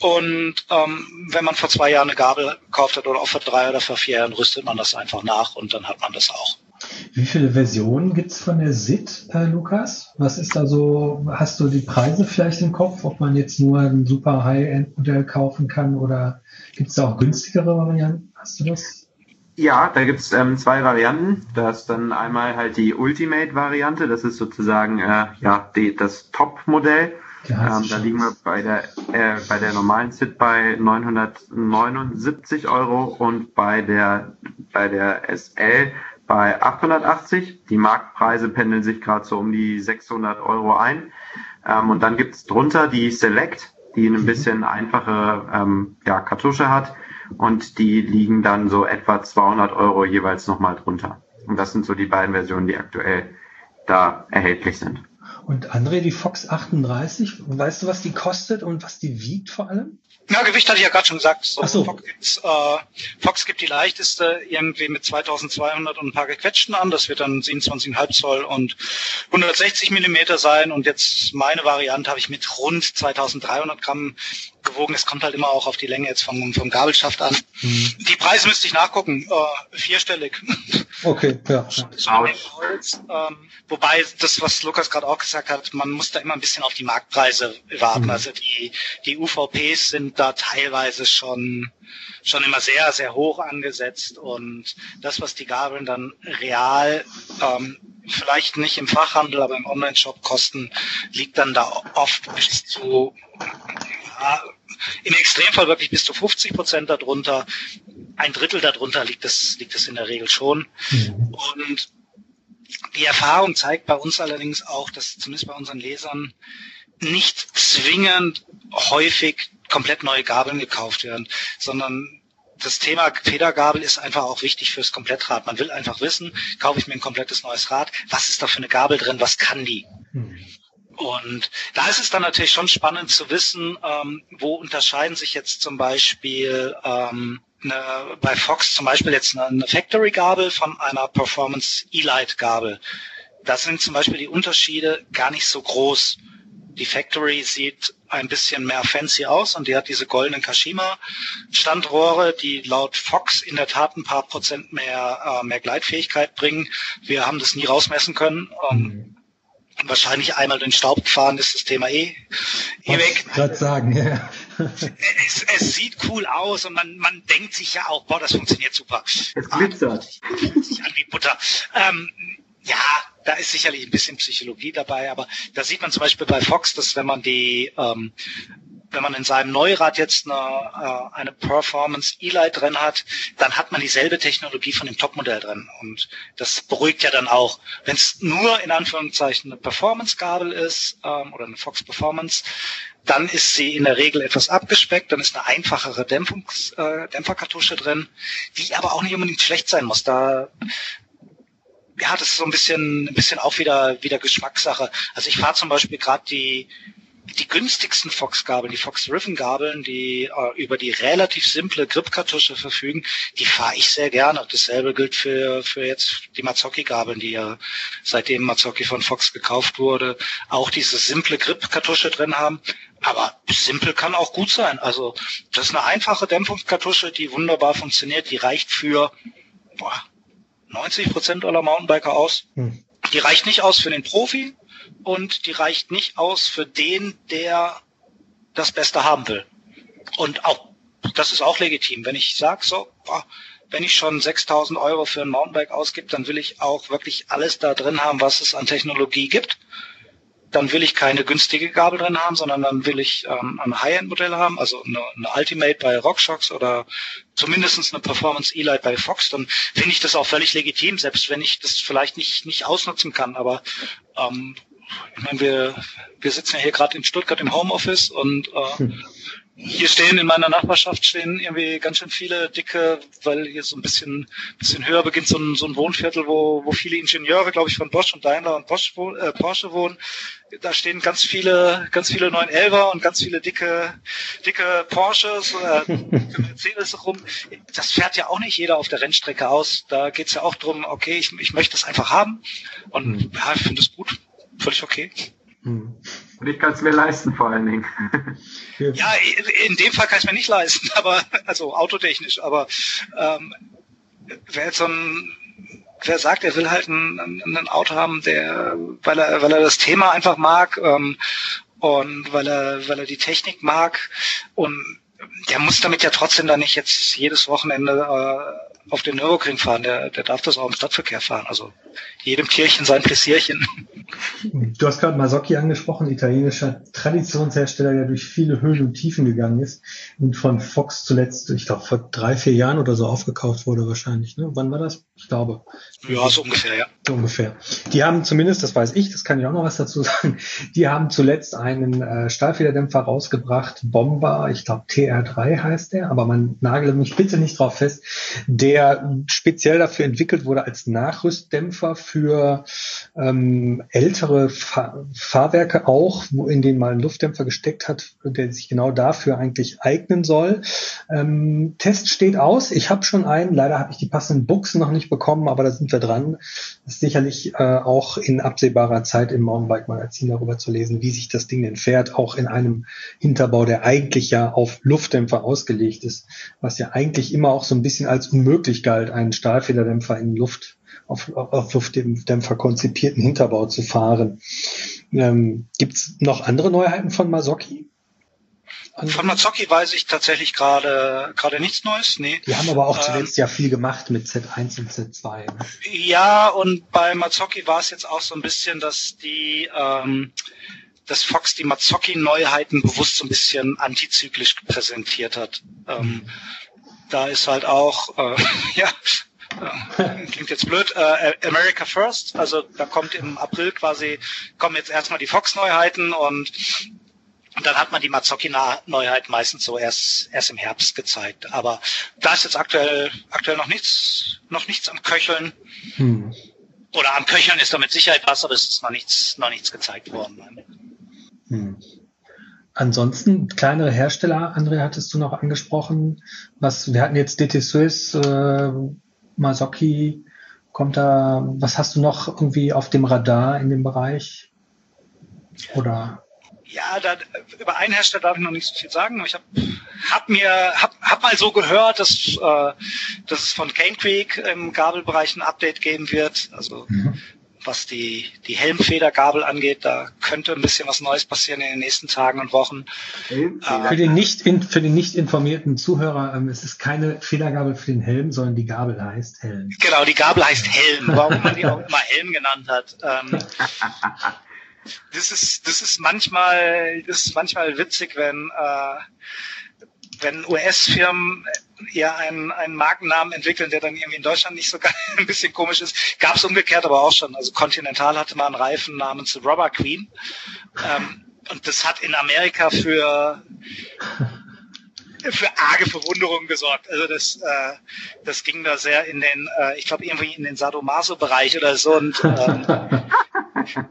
Und ähm, wenn man vor zwei Jahren eine Gabel gekauft hat oder auch vor drei oder vor vier Jahren, rüstet man das einfach nach und dann hat man das auch. Wie viele Versionen gibt's von der SIT, äh, Lukas? Was ist da so, hast du die Preise vielleicht im Kopf, ob man jetzt nur ein super High-End-Modell kaufen kann oder gibt's da auch günstigere Varianten? Hast du das? Ja, da gibt's ähm, zwei Varianten. Das ist dann einmal halt die Ultimate-Variante, das ist sozusagen äh, ja die, das Top-Modell. Ähm, da liegen wir bei der äh, bei der normalen SIT bei 979 Euro und bei der bei der SL bei 880. Die Marktpreise pendeln sich gerade so um die 600 Euro ein. Ähm, und dann gibt's drunter die Select, die ein mhm. bisschen einfache ähm, ja, Kartusche hat und die liegen dann so etwa 200 Euro jeweils nochmal drunter. Und das sind so die beiden Versionen, die aktuell da erhältlich sind. Und André, die Fox 38, weißt du, was die kostet und was die wiegt vor allem? Ja, Gewicht hatte ich ja gerade schon gesagt. So, Ach so. Fox, äh, Fox gibt die leichteste irgendwie mit 2200 und ein paar gequetschten an. Das wird dann 27,5 Zoll und 160 Millimeter sein. Und jetzt meine Variante habe ich mit rund 2300 Gramm gewogen. Es kommt halt immer auch auf die Länge jetzt vom, vom Gabelschaft an. Mhm. Die Preise müsste ich nachgucken. Äh, vierstellig. Okay, ja. Holz, ähm, wobei das, was Lukas gerade auch gesagt hat, man muss da immer ein bisschen auf die Marktpreise warten. Mhm. Also die, die UVPs sind da teilweise schon schon immer sehr, sehr hoch angesetzt und das, was die Gabeln dann real ähm, vielleicht nicht im Fachhandel, aber im Online-Shop kosten, liegt dann da oft bis zu ja, im Extremfall wirklich bis zu 50 Prozent darunter. Ein Drittel darunter liegt es, liegt es in der Regel schon. Und die Erfahrung zeigt bei uns allerdings auch, dass zumindest bei unseren Lesern nicht zwingend häufig komplett neue Gabeln gekauft werden, sondern das Thema Federgabel ist einfach auch wichtig fürs Komplettrad. Man will einfach wissen, kaufe ich mir ein komplettes neues Rad, was ist da für eine Gabel drin, was kann die? Mhm. Und da ist es dann natürlich schon spannend zu wissen, ähm, wo unterscheiden sich jetzt zum Beispiel ähm, eine, bei Fox zum Beispiel jetzt eine, eine Factory-Gabel von einer Performance E-Light-Gabel. Da sind zum Beispiel die Unterschiede gar nicht so groß. Die Factory sieht ein bisschen mehr fancy aus und die hat diese goldenen Kashima-Standrohre, die laut Fox in der Tat ein paar Prozent mehr, äh, mehr Gleitfähigkeit bringen. Wir haben das nie rausmessen können. Ähm, wahrscheinlich einmal den Staub gefahren ist das Thema eh, eh weg. gerade sagen, ja. Es, es, sieht cool aus und man, man denkt sich ja auch, boah, das funktioniert super. Es glitzert. Fühlt sich an wie Butter. Ähm, ja, da ist sicherlich ein bisschen Psychologie dabei, aber da sieht man zum Beispiel bei Fox, dass wenn man die ähm, wenn man in seinem Neurad jetzt eine, äh, eine Performance E-Light drin hat, dann hat man dieselbe Technologie von dem Topmodell drin. Und das beruhigt ja dann auch. Wenn es nur in Anführungszeichen eine Performance-Gabel ist ähm, oder eine Fox Performance, dann ist sie in der Regel etwas abgespeckt, dann ist eine einfachere Dämpfungs, äh, Dämpferkartusche drin, die aber auch nicht unbedingt schlecht sein muss. Da ja, das ist so ein bisschen, ein bisschen auch wieder, wieder Geschmackssache. Also ich fahre zum Beispiel gerade die die günstigsten Fox-Gabeln, die Fox-Riven-Gabeln, die äh, über die relativ simple Grip-Kartusche verfügen, die fahre ich sehr gerne. Dasselbe gilt für, für jetzt die Mazzocchi-Gabeln, die ja seitdem Mazzocchi von Fox gekauft wurde, auch diese simple Grip-Kartusche drin haben. Aber simpel kann auch gut sein. Also das ist eine einfache Dämpfungskartusche, die wunderbar funktioniert. Die reicht für boah, 90 Prozent aller Mountainbiker aus. Hm. Die reicht nicht aus für den Profi, und die reicht nicht aus für den, der das Beste haben will. Und auch, das ist auch legitim. Wenn ich sage so, boah, wenn ich schon 6000 Euro für ein Mountainbike ausgib, dann will ich auch wirklich alles da drin haben, was es an Technologie gibt. Dann will ich keine günstige Gabel drin haben, sondern dann will ich ähm, ein High-End-Modell haben, also eine, eine Ultimate bei RockShox oder zumindestens eine Performance E-Light bei Fox, dann finde ich das auch völlig legitim, selbst wenn ich das vielleicht nicht, nicht ausnutzen kann. Aber ähm, ich meine, wir, wir sitzen ja hier gerade in Stuttgart im Homeoffice und äh, hm. hier stehen in meiner Nachbarschaft stehen irgendwie ganz schön viele dicke, weil hier so ein bisschen bisschen höher beginnt so ein, so ein Wohnviertel, wo, wo viele Ingenieure, glaube ich, von Bosch und Daimler und Bosch, äh, Porsche wohnen. Da stehen ganz viele, ganz viele 911er und ganz viele dicke, dicke Porsches oder [LAUGHS] Mercedes rum. Das fährt ja auch nicht jeder auf der Rennstrecke aus. Da geht's ja auch drum, okay, ich, ich möchte das einfach haben. Und hm. ja, ich finde es gut völlig okay. Hm. Und ich kann es mir leisten vor allen Dingen. ja, in dem Fall kann ich es mir nicht leisten, [LAUGHS] aber also autotechnisch, aber ähm, wer jetzt so ein wer sagt, er will halt ein, ein, Auto haben, der, weil er, weil er das Thema einfach mag ähm, und weil er, weil er die Technik mag und der muss damit ja trotzdem dann nicht jetzt jedes Wochenende äh, auf den Nürburgring fahren. Der, der darf das auch im Stadtverkehr fahren. Also jedem Tierchen sein Pläsierchen. Du hast gerade Masocchi angesprochen, italienischer Traditionshersteller, der durch viele Höhen und Tiefen gegangen ist und von Fox zuletzt, ich glaube, vor drei, vier Jahren oder so aufgekauft wurde wahrscheinlich. Ne? Wann war das? Ich glaube. Ja, so ungefähr, ja. So ungefähr. Die haben zumindest, das weiß ich, das kann ich auch noch was dazu sagen, die haben zuletzt einen äh, Stahlfederdämpfer rausgebracht, Bomber, ich glaube TR3 heißt der, aber man nagelt mich bitte nicht drauf fest, der speziell dafür entwickelt wurde als Nachrüstdämpfer für ähm, ältere ältere Fahr Fahrwerke auch, wo in denen mal ein Luftdämpfer gesteckt hat, der sich genau dafür eigentlich eignen soll. Ähm, Test steht aus. Ich habe schon einen. Leider habe ich die passenden Buchsen noch nicht bekommen, aber da sind wir dran. Das ist sicherlich äh, auch in absehbarer Zeit im Mountainbike-Magazin darüber zu lesen, wie sich das Ding denn fährt, auch in einem Hinterbau, der eigentlich ja auf Luftdämpfer ausgelegt ist, was ja eigentlich immer auch so ein bisschen als unmöglich galt, einen Stahlfederdämpfer in Luft auf, auf Luftdämpfer konzipierten Hinterbau zu fahren. Ähm, Gibt es noch andere Neuheiten von Masoki? Von Mazzocchi weiß ich tatsächlich gerade gerade nichts Neues. Nee. Die haben aber auch ähm, zuletzt ja viel gemacht mit Z1 und Z2. Ne? Ja, und bei Mazzocchi war es jetzt auch so ein bisschen, dass die ähm, dass Fox die Mazzocchi-Neuheiten bewusst so ein bisschen antizyklisch präsentiert hat. Ähm, da ist halt auch, äh, [LAUGHS] ja, äh, klingt jetzt blöd, äh, America First, also da kommt im April quasi, kommen jetzt erstmal die Fox-Neuheiten und und dann hat man die Mazzocchi-Neuheit meistens so erst, erst im Herbst gezeigt. Aber da ist jetzt aktuell, aktuell noch nichts, noch nichts am Köcheln. Hm. Oder am Köcheln ist da mit Sicherheit was, aber es ist noch nichts, noch nichts gezeigt worden. Hm. Ansonsten kleinere Hersteller, André, hattest du noch angesprochen. Was, wir hatten jetzt DT Swiss, äh, Masoki, kommt da, was hast du noch irgendwie auf dem Radar in dem Bereich? Oder? Ja, da, über einen Hersteller darf ich noch nicht so viel sagen. Ich habe hab mir hab, hab mal so gehört, dass, äh, dass es von Cane Creek im Gabelbereich ein Update geben wird. Also mhm was die, die Helmfedergabel angeht. Da könnte ein bisschen was Neues passieren in den nächsten Tagen und Wochen. Für den nicht, in, für den nicht informierten Zuhörer, ähm, es ist keine Federgabel für den Helm, sondern die Gabel heißt Helm. Genau, die Gabel heißt Helm, warum man die auch immer Helm genannt hat. Ähm, [LAUGHS] das ist, das ist manchmal, das ist manchmal witzig, wenn, äh, wenn US-Firmen ja einen, einen Markennamen entwickeln, der dann irgendwie in Deutschland nicht so [LAUGHS] ein bisschen komisch ist. Gab es umgekehrt aber auch schon. Also Continental hatte mal einen Reifen namens Rubber Queen. Ähm, und das hat in Amerika für für arge Verwunderung gesorgt. Also das, äh, das ging da sehr in den, äh, ich glaube irgendwie in den Sadomaso-Bereich oder so und ähm, [LAUGHS]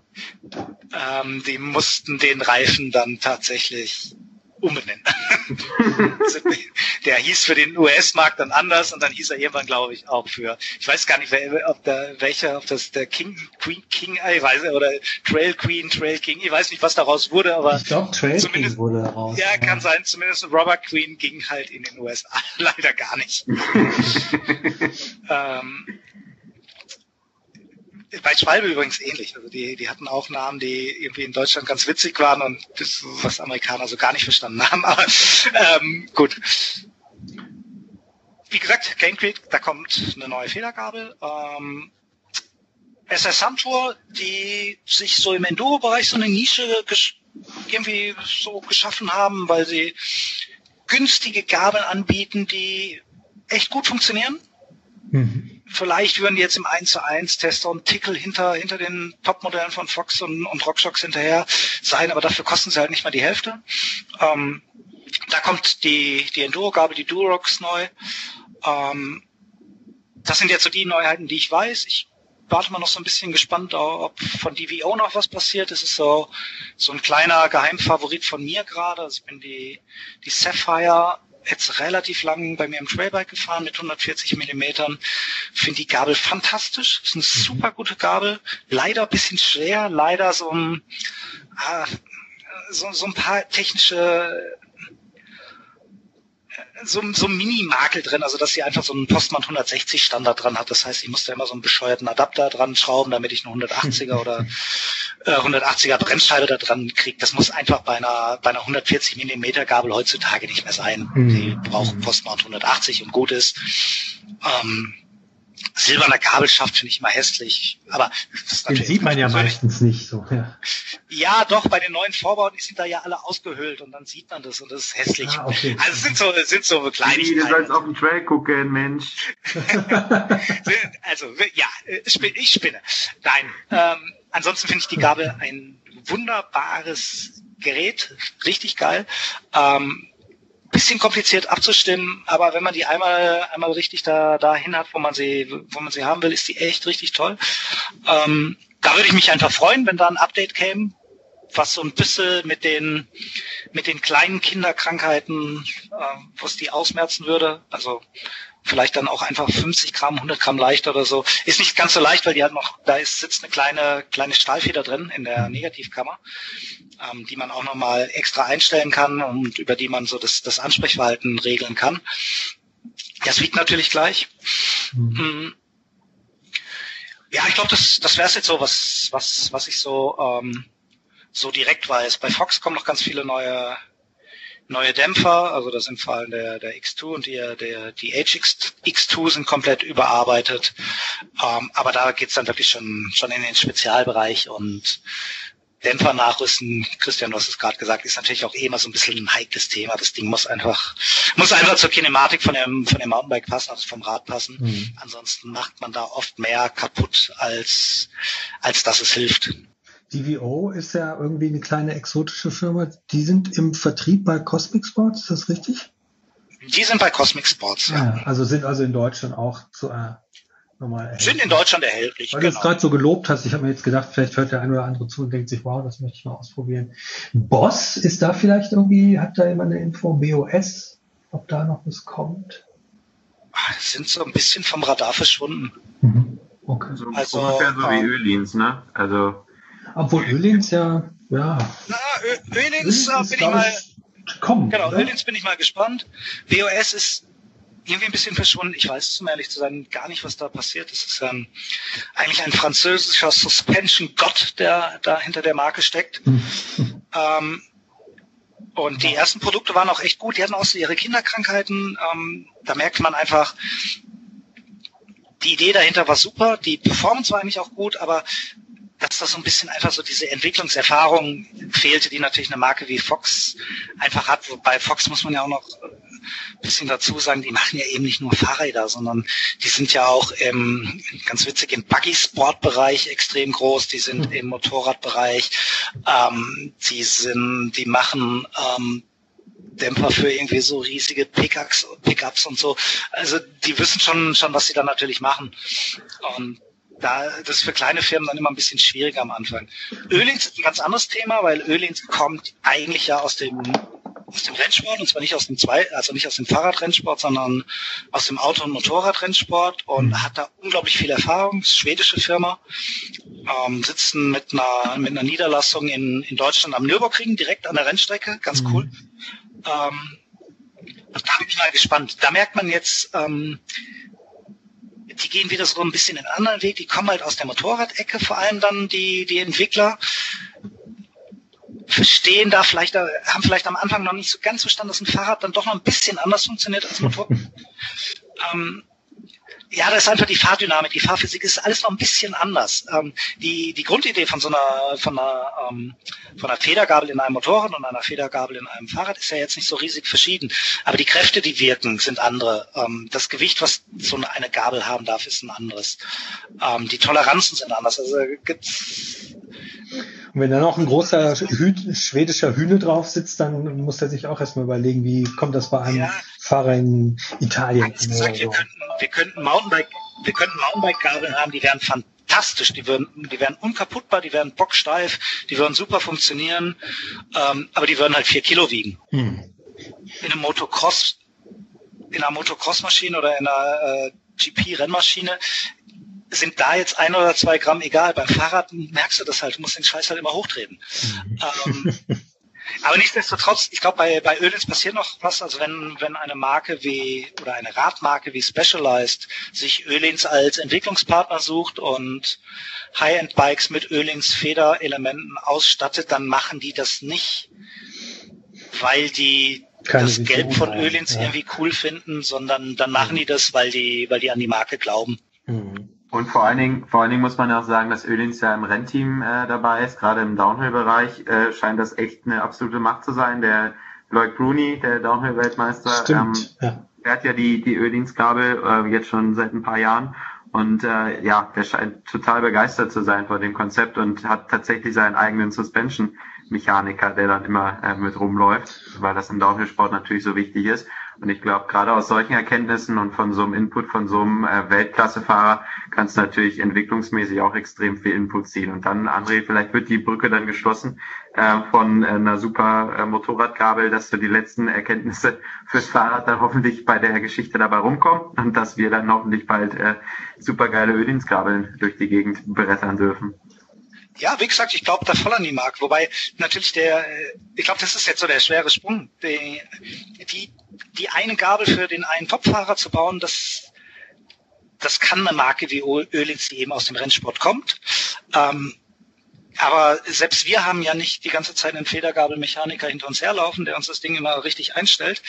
ähm, die mussten den Reifen dann tatsächlich umbenennen. [LAUGHS] der hieß für den US-Markt dann anders und dann hieß er irgendwann, glaube ich, auch für, ich weiß gar nicht, wer, ob der, welcher, ob das der King, Queen, King, ich weiß oder Trail Queen, Trail King, ich weiß nicht, was daraus wurde, aber ich glaube, Trail King wurde daraus. Ja, kann sein, zumindest Robert Queen ging halt in den USA [LAUGHS] leider gar nicht. [LAUGHS] ähm, bei Schwalbe übrigens ähnlich. Also die, die hatten auch Namen, die irgendwie in Deutschland ganz witzig waren und das, was Amerikaner so gar nicht verstanden haben. [LAUGHS] Aber ähm, gut. Wie gesagt, Game da kommt eine neue Federgabel. Ähm, SS Suntour, die sich so im Enduro-Bereich so eine Nische irgendwie so geschaffen haben, weil sie günstige Gabeln anbieten, die echt gut funktionieren. Mhm vielleicht würden die jetzt im 1 zu 1 Tester und Tickel hinter, hinter den Topmodellen von Fox und, und RockShox hinterher sein, aber dafür kosten sie halt nicht mal die Hälfte. Ähm, da kommt die, die Enduro-Gabel, die Durox neu. Ähm, das sind jetzt so die Neuheiten, die ich weiß. Ich warte mal noch so ein bisschen gespannt, ob von DVO noch was passiert. Es ist so, so ein kleiner Geheimfavorit von mir gerade. Also ich bin die, die Sapphire jetzt relativ lang bei mir im Trailbike gefahren mit 140 Millimetern. Finde die Gabel fantastisch. Ist eine mhm. super gute Gabel. Leider ein bisschen schwer. Leider so ein, ah, so, so ein paar technische so, so ein Mini-Makel drin, also dass sie einfach so einen Postmann 160 Standard dran hat. Das heißt, ich musste immer so einen bescheuerten Adapter dran schrauben, damit ich eine 180er oder [LAUGHS] äh, 180er Bremsscheibe da dran kriege. Das muss einfach bei einer, bei einer 140 Millimeter Gabel heutzutage nicht mehr sein. Mhm. Die braucht Postmount 180 und gut ist. Ähm, silberner Gabelschaft finde ich immer hässlich. Aber das Den sieht man ja meistens nicht so. Ja. ja, doch, bei den neuen Vorbauten die sind da ja alle ausgehöhlt und dann sieht man das und das ist hässlich. Ah, okay. Also es sind so, es sind so Kleinigkeiten. Du sollst auf den Trail gucken, Mensch. [LAUGHS] also, ja, ich spinne. Nein, ähm, ansonsten finde ich die Gabel ein wunderbares Gerät, richtig geil. Ähm, bisschen kompliziert abzustimmen, aber wenn man die einmal einmal richtig da dahin hat, wo man sie wo man sie haben will, ist die echt richtig toll. Ähm, da würde ich mich einfach freuen, wenn da ein Update käme, was so ein bisschen mit den mit den kleinen Kinderkrankheiten, äh, was die ausmerzen würde. Also vielleicht dann auch einfach 50 Gramm, 100 Gramm leichter oder so. Ist nicht ganz so leicht, weil die hat noch, da ist, sitzt eine kleine, kleine Stahlfeder drin in der Negativkammer, ähm, die man auch nochmal extra einstellen kann und über die man so das, das Ansprechverhalten regeln kann. Das wiegt natürlich gleich. Mhm. Ja, ich glaube, das, das wäre jetzt so, was, was, was ich so, ähm, so direkt weiß. Bei Fox kommen noch ganz viele neue neue Dämpfer, also das sind vor allem der, der X2 und die, der, die HX, X2 sind komplett überarbeitet. Ähm, aber da geht's dann wirklich schon, schon in den Spezialbereich und Dämpfer nachrüsten, Christian, du hast es gerade gesagt, ist natürlich auch eh immer so ein bisschen ein heikles Thema. Das Ding muss einfach, muss einfach zur Kinematik von dem, von dem Mountainbike passen, also vom Rad passen. Mhm. Ansonsten macht man da oft mehr kaputt, als, als dass es hilft. DVO ist ja irgendwie eine kleine exotische Firma. Die sind im Vertrieb bei Cosmic Sports, ist das richtig? Die sind bei Cosmic Sports, ja. ja also sind also in Deutschland auch zu, äh, normal erhältlich. Sind in Deutschland erhältlich, Weil genau. du es gerade so gelobt hast, ich habe mir jetzt gedacht, vielleicht hört der eine oder andere zu und denkt sich, wow, das möchte ich mal ausprobieren. Boss, ist da vielleicht irgendwie, hat da jemand eine Info, BOS, ob da noch was kommt? Ah, sind so ein bisschen vom Radar verschwunden. Mhm. Okay. Also, also ungefähr so wie ähm, Ölins, ne? Also obwohl Ölins ja, ja. Na, Ölins, Ölins bin ich mal. Kommen, genau, oder? Ölins bin ich mal gespannt. WOS ist irgendwie ein bisschen verschwunden. Ich weiß, um ehrlich zu sein, gar nicht, was da passiert. Es ist ähm, eigentlich ein französischer Suspension-Gott, der da hinter der Marke steckt. ähm, und die ersten Produkte waren auch echt gut. Die hatten auch so ihre Kinderkrankheiten. Ähm, da merkt man einfach, die Idee dahinter war super. Die Performance war eigentlich auch gut, aber dass das so ein bisschen einfach so diese Entwicklungserfahrung fehlte, die natürlich eine Marke wie Fox einfach hat. Wobei Fox muss man ja auch noch ein bisschen dazu sagen, die machen ja eben nicht nur Fahrräder, sondern die sind ja auch im, ganz witzig, im Buggy-Sport-Bereich extrem groß, die sind im Motorradbereich, ähm, die sind, die machen ähm, Dämpfer für irgendwie so riesige Pickups, Pickups und so. Also die wissen schon, schon, was sie da natürlich machen. Und da, das ist für kleine Firmen dann immer ein bisschen schwieriger am Anfang. Ölins ist ein ganz anderes Thema, weil Ölins kommt eigentlich ja aus dem aus dem Rennsport und zwar nicht aus dem zwei, also nicht aus dem Fahrradrennsport, sondern aus dem Auto- und Motorradrennsport und mhm. hat da unglaublich viel Erfahrung. Schwedische Firma, ähm, sitzen mit einer mit einer Niederlassung in in Deutschland am Nürburgring direkt an der Rennstrecke, ganz mhm. cool. Ähm, da bin ich mal gespannt. Da merkt man jetzt, ähm, die gehen wieder so ein bisschen in einen anderen Weg, die kommen halt aus der Motorradecke, vor allem dann die, die Entwickler verstehen da vielleicht, haben vielleicht am Anfang noch nicht so ganz verstanden, dass ein Fahrrad dann doch noch ein bisschen anders funktioniert als Motor. [LAUGHS] ähm, ja, das ist einfach die Fahrdynamik, die Fahrphysik ist alles noch ein bisschen anders. Ähm, die, die Grundidee von so einer, von einer, ähm, von einer Federgabel in einem Motorrad und einer Federgabel in einem Fahrrad ist ja jetzt nicht so riesig verschieden. Aber die Kräfte, die wirken, sind andere. Ähm, das Gewicht, was so eine Gabel haben darf, ist ein anderes. Ähm, die Toleranzen sind anders. Also gibt's und wenn da noch ein großer Hü schwedischer Hühne drauf sitzt, dann muss er sich auch erstmal überlegen, wie kommt das bei einem ja. Fahrer in Italien. Gesagt, wir, könnten, wir könnten Mountainbike, wir könnten Mountainbike-Gabeln haben, die wären fantastisch, die würden, die wären unkaputtbar, die wären bocksteif, die würden super funktionieren, ähm, aber die würden halt vier Kilo wiegen. Hm. In einem Motocross, in einer Motocross-Maschine oder in einer äh, GP-Rennmaschine sind da jetzt ein oder zwei Gramm egal. Beim Fahrrad merkst du das halt, du musst den Scheiß halt immer hochtreten. Mhm. Ähm, aber nichtsdestotrotz, ich glaube, bei, bei Ölins passiert noch was. Also wenn, wenn eine Marke wie oder eine Radmarke wie Specialized sich Ölins als Entwicklungspartner sucht und High-End-Bikes mit Ölins Federelementen ausstattet, dann machen die das nicht, weil die Keine das Gelb von Ölins ja. irgendwie cool finden, sondern dann machen die das, weil die, weil die an die Marke glauben. Mhm. Und vor allen Dingen, vor allen Dingen muss man auch sagen, dass Ölins ja im Rennteam äh, dabei ist. Gerade im Downhill-Bereich äh, scheint das echt eine absolute Macht zu sein. Der Lloyd Bruni, der Downhill-Weltmeister, ähm, ja. der hat ja die, die Ölins-Kabel äh, jetzt schon seit ein paar Jahren. Und äh, ja, der scheint total begeistert zu sein vor dem Konzept und hat tatsächlich seinen eigenen Suspension-Mechaniker, der dann immer äh, mit rumläuft, weil das im Downhill-Sport natürlich so wichtig ist. Und ich glaube, gerade aus solchen Erkenntnissen und von so einem Input von so einem äh, Weltklassefahrer kannst du natürlich entwicklungsmäßig auch extrem viel Input ziehen. Und dann, André, vielleicht wird die Brücke dann geschlossen äh, von äh, einer super äh, Motorradkabel, dass du die letzten Erkenntnisse fürs Fahrrad dann hoffentlich bei der Geschichte dabei rumkommen und dass wir dann hoffentlich bald äh, super geile Öldienstkabeln durch die Gegend brettern dürfen. Ja, wie gesagt, ich glaube da voll an die Marke. Wobei natürlich der, äh, ich glaube, das ist jetzt so der schwere Sprung. Die, die, die eine Gabel für den einen Topfahrer zu bauen, das, das kann eine Marke wie Ölins, die eben aus dem Rennsport kommt. Ähm, aber selbst wir haben ja nicht die ganze Zeit einen Federgabelmechaniker hinter uns herlaufen, der uns das Ding immer richtig einstellt.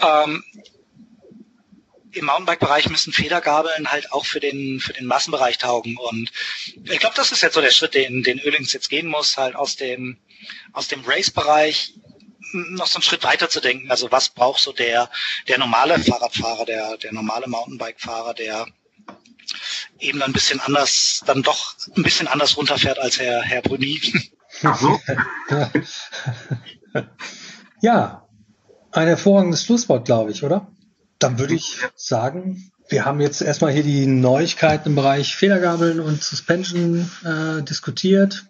Ähm, im Mountainbike-Bereich müssen Federgabeln halt auch für den, für den Massenbereich taugen. Und ich glaube, das ist jetzt so der Schritt, den, den Ölings jetzt gehen muss, halt aus dem, aus dem Race-Bereich noch so einen Schritt weiter zu denken. Also was braucht so der, der normale Fahrradfahrer, der, der normale Mountainbike-Fahrer, der eben ein bisschen anders, dann doch ein bisschen anders runterfährt als Herr, Herr Bruni. Ach so. [LAUGHS] ja, ein hervorragendes Schlusswort, glaube ich, oder? Dann würde ich sagen, wir haben jetzt erstmal hier die Neuigkeiten im Bereich Federgabeln und Suspension äh, diskutiert.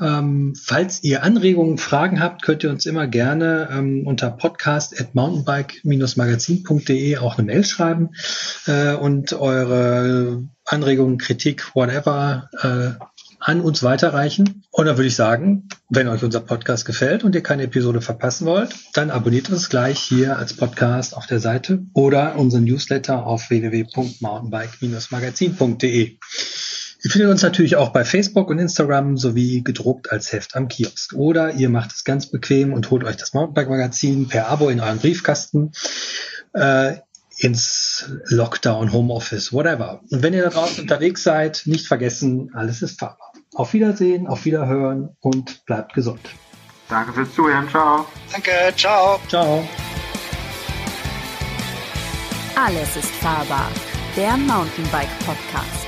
Ähm, falls ihr Anregungen, Fragen habt, könnt ihr uns immer gerne ähm, unter podcast at mountainbike-magazin.de auch eine Mail schreiben äh, und eure Anregungen, Kritik, whatever äh, an uns weiterreichen. Und dann würde ich sagen, wenn euch unser Podcast gefällt und ihr keine Episode verpassen wollt, dann abonniert uns gleich hier als Podcast auf der Seite oder unseren Newsletter auf www.mountainbike-magazin.de. Ihr findet uns natürlich auch bei Facebook und Instagram sowie gedruckt als Heft am Kiosk. Oder ihr macht es ganz bequem und holt euch das Mountainbike-Magazin per Abo in euren Briefkasten. Äh, ins Lockdown, Homeoffice, whatever. Und wenn ihr da draußen unterwegs seid, nicht vergessen, alles ist fahrbar. Auf Wiedersehen, auf Wiederhören und bleibt gesund. Danke fürs Zuhören. Ciao. Danke. Ciao. Ciao. Alles ist fahrbar. Der Mountainbike Podcast.